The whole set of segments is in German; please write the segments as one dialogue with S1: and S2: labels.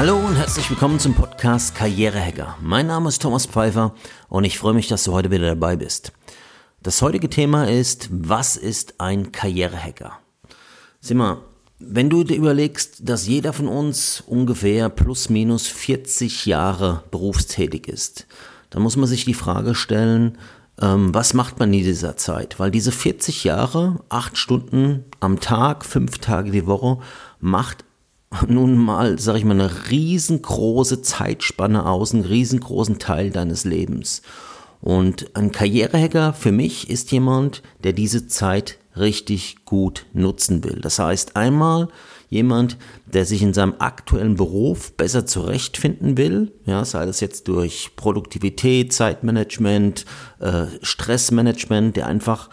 S1: Hallo und herzlich willkommen zum Podcast Karrierehacker. Mein Name ist Thomas Pfeiffer und ich freue mich, dass du heute wieder dabei bist. Das heutige Thema ist, was ist ein Karrierehacker? Sieh mal, wenn du dir überlegst, dass jeder von uns ungefähr plus minus 40 Jahre berufstätig ist, dann muss man sich die Frage stellen, ähm, was macht man in dieser Zeit? Weil diese 40 Jahre, acht Stunden am Tag, fünf Tage die Woche, macht nun mal, sag ich mal, eine riesengroße Zeitspanne aus, einen riesengroßen Teil deines Lebens. Und ein Karrierehacker für mich ist jemand, der diese Zeit richtig gut nutzen will. Das heißt einmal jemand, der sich in seinem aktuellen Beruf besser zurechtfinden will, ja, sei das jetzt durch Produktivität, Zeitmanagement, äh, Stressmanagement, der einfach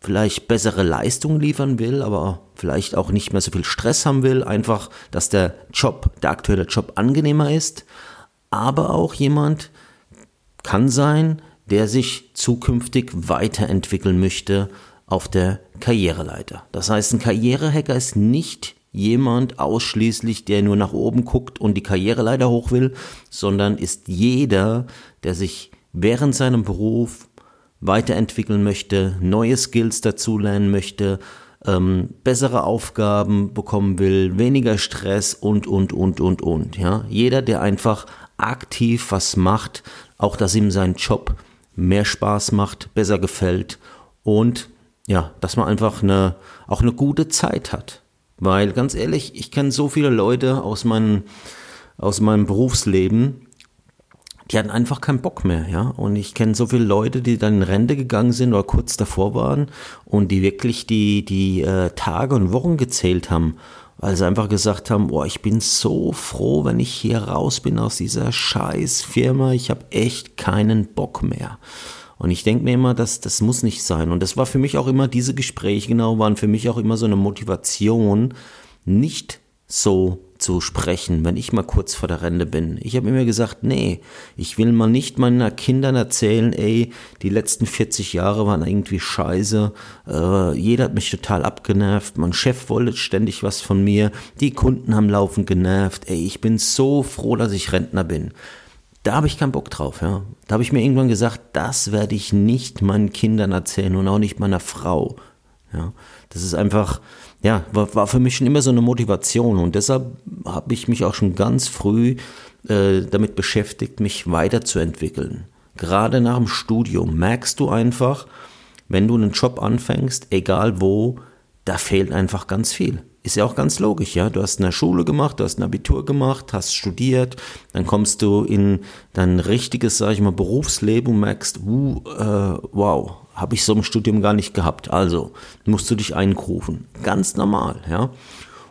S1: vielleicht bessere Leistung liefern will, aber vielleicht auch nicht mehr so viel Stress haben will, einfach, dass der Job, der aktuelle Job angenehmer ist, aber auch jemand kann sein, der sich zukünftig weiterentwickeln möchte auf der Karriereleiter. Das heißt, ein Karrierehacker ist nicht jemand ausschließlich, der nur nach oben guckt und die Karriereleiter hoch will, sondern ist jeder, der sich während seinem Beruf weiterentwickeln möchte, neue Skills dazulernen möchte, ähm, bessere Aufgaben bekommen will, weniger Stress und, und, und, und, und. Ja? Jeder, der einfach aktiv was macht, auch dass ihm sein Job mehr Spaß macht, besser gefällt und ja, dass man einfach eine, auch eine gute Zeit hat. Weil ganz ehrlich, ich kenne so viele Leute aus, meinem aus meinem Berufsleben, die hatten einfach keinen Bock mehr, ja. Und ich kenne so viele Leute, die dann in Rente gegangen sind oder kurz davor waren und die wirklich die, die äh, Tage und Wochen gezählt haben, weil sie einfach gesagt haben, boah, ich bin so froh, wenn ich hier raus bin aus dieser scheiß Firma, ich habe echt keinen Bock mehr. Und ich denke mir immer, dass das muss nicht sein. Und das war für mich auch immer, diese Gespräche genau waren für mich auch immer so eine Motivation, nicht so zu sprechen, wenn ich mal kurz vor der Rente bin. Ich habe immer gesagt, nee, ich will mal nicht meinen Kindern erzählen, ey, die letzten 40 Jahre waren irgendwie scheiße, äh, jeder hat mich total abgenervt, mein Chef wollte ständig was von mir, die Kunden haben laufend genervt, ey, ich bin so froh, dass ich Rentner bin. Da habe ich keinen Bock drauf, ja. Da habe ich mir irgendwann gesagt, das werde ich nicht meinen Kindern erzählen und auch nicht meiner Frau. Ja, das ist einfach, ja, war, war für mich schon immer so eine Motivation und deshalb habe ich mich auch schon ganz früh äh, damit beschäftigt, mich weiterzuentwickeln. Gerade nach dem Studium merkst du einfach, wenn du einen Job anfängst, egal wo, da fehlt einfach ganz viel. Ist ja auch ganz logisch, ja. Du hast eine Schule gemacht, du hast ein Abitur gemacht, hast studiert, dann kommst du in dein richtiges, sag ich mal, Berufsleben und merkst, uh, äh, wow, habe ich so im Studium gar nicht gehabt. Also musst du dich einkrufen. Ganz normal, ja.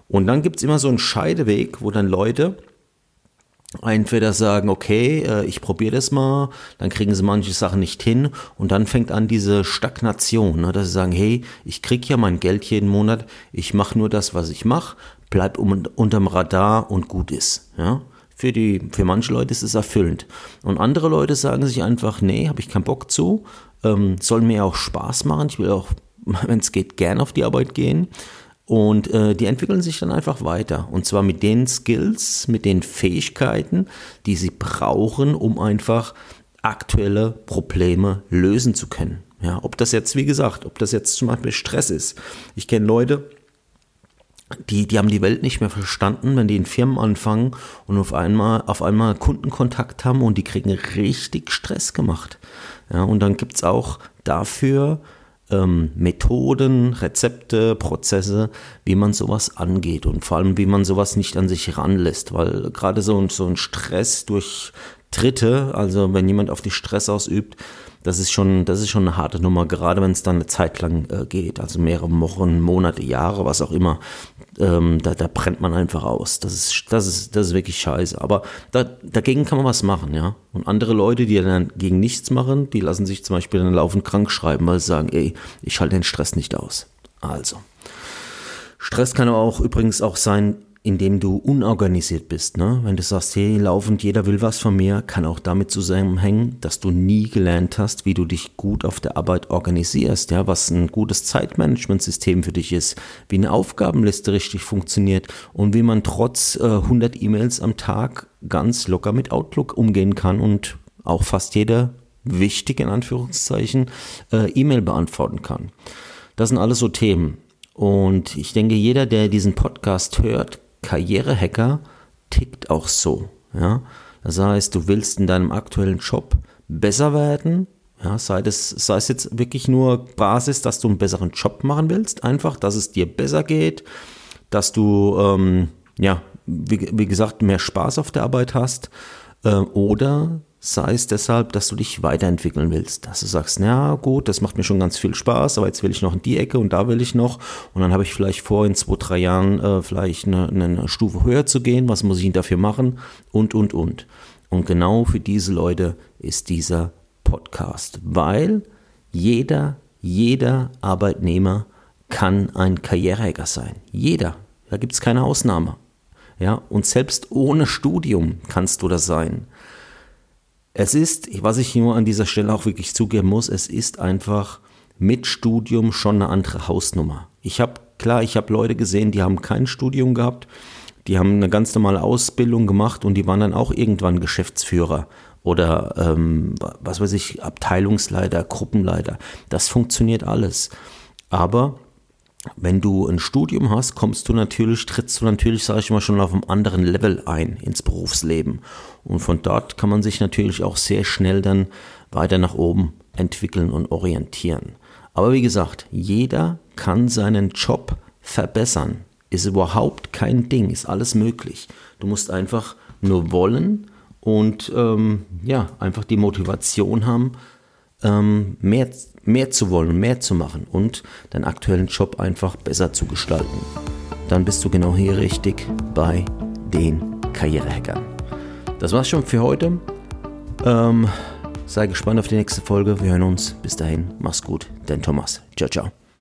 S1: Und dann gibt es immer so einen Scheideweg, wo dann Leute entweder sagen, okay, äh, ich probiere das mal, dann kriegen sie manche Sachen nicht hin und dann fängt an diese Stagnation, ne, dass sie sagen, hey, ich krieg ja mein Geld jeden Monat, ich mache nur das, was ich mache, bleib unterm Radar und gut ist. Ja. Für, die, für manche Leute ist es erfüllend. Und andere Leute sagen sich einfach, nee, habe ich keinen Bock zu, ähm, soll mir auch Spaß machen, ich will auch, wenn es geht, gern auf die Arbeit gehen. Und äh, die entwickeln sich dann einfach weiter. Und zwar mit den Skills, mit den Fähigkeiten, die sie brauchen, um einfach aktuelle Probleme lösen zu können. Ja, ob das jetzt, wie gesagt, ob das jetzt zum Beispiel Stress ist. Ich kenne Leute, die, die haben die Welt nicht mehr verstanden, wenn die in Firmen anfangen und auf einmal, auf einmal Kundenkontakt haben und die kriegen richtig Stress gemacht. Ja, und dann gibt's auch dafür ähm, Methoden, Rezepte, Prozesse, wie man sowas angeht und vor allem, wie man sowas nicht an sich ranlässt, weil gerade so, so ein Stress durch Dritte, also wenn jemand auf die Stress ausübt, das ist schon, das ist schon eine harte Nummer, gerade wenn es dann eine Zeit lang äh, geht, also mehrere Wochen, Monate, Jahre, was auch immer. Ähm, da, da brennt man einfach aus. Das ist, das ist, das ist wirklich scheiße. Aber da, dagegen kann man was machen, ja. Und andere Leute, die dann gegen nichts machen, die lassen sich zum Beispiel dann laufend krank schreiben, weil sie sagen, ey, ich halte den Stress nicht aus. Also. Stress kann aber auch übrigens auch sein, indem du unorganisiert bist. Ne? Wenn du sagst, hey, laufend, jeder will was von mir, kann auch damit zusammenhängen, dass du nie gelernt hast, wie du dich gut auf der Arbeit organisierst, ja, was ein gutes Zeitmanagementsystem für dich ist, wie eine Aufgabenliste richtig funktioniert und wie man trotz äh, 100 E-Mails am Tag ganz locker mit Outlook umgehen kann und auch fast jeder wichtig in Anführungszeichen äh, E-Mail beantworten kann. Das sind alles so Themen. Und ich denke, jeder, der diesen Podcast hört, Karrierehacker tickt auch so. Ja? Das heißt, du willst in deinem aktuellen Job besser werden, ja, sei, das, sei es jetzt wirklich nur Basis, dass du einen besseren Job machen willst, einfach, dass es dir besser geht, dass du, ähm, ja, wie, wie, gesagt, mehr Spaß auf der Arbeit hast, äh, oder sei es deshalb, dass du dich weiterentwickeln willst, dass du sagst, na gut, das macht mir schon ganz viel Spaß, aber jetzt will ich noch in die Ecke und da will ich noch und dann habe ich vielleicht vor, in zwei, drei Jahren äh, vielleicht eine, eine Stufe höher zu gehen, was muss ich dafür machen und, und, und. Und genau für diese Leute ist dieser Podcast, weil jeder, jeder Arbeitnehmer kann ein Karrierehacker sein. Jeder. Da gibt es keine Ausnahme. Ja, und selbst ohne Studium kannst du das sein. Es ist, was ich nur an dieser Stelle auch wirklich zugeben muss, es ist einfach mit Studium schon eine andere Hausnummer. Ich habe, klar, ich habe Leute gesehen, die haben kein Studium gehabt, die haben eine ganz normale Ausbildung gemacht und die waren dann auch irgendwann Geschäftsführer oder ähm, was weiß ich, Abteilungsleiter, Gruppenleiter. Das funktioniert alles. Aber wenn du ein Studium hast, kommst du natürlich, trittst du natürlich, sage ich mal, schon auf einem anderen Level ein ins Berufsleben. Und von dort kann man sich natürlich auch sehr schnell dann weiter nach oben entwickeln und orientieren. Aber wie gesagt, jeder kann seinen Job verbessern. Ist überhaupt kein Ding, ist alles möglich. Du musst einfach nur wollen und ähm, ja, einfach die Motivation haben, ähm, mehr, mehr zu wollen, mehr zu machen und deinen aktuellen Job einfach besser zu gestalten. Dann bist du genau hier richtig bei den Karrierehackern. Das war's schon für heute. Ähm, sei gespannt auf die nächste Folge. Wir hören uns. Bis dahin, mach's gut. Dein Thomas. Ciao, ciao.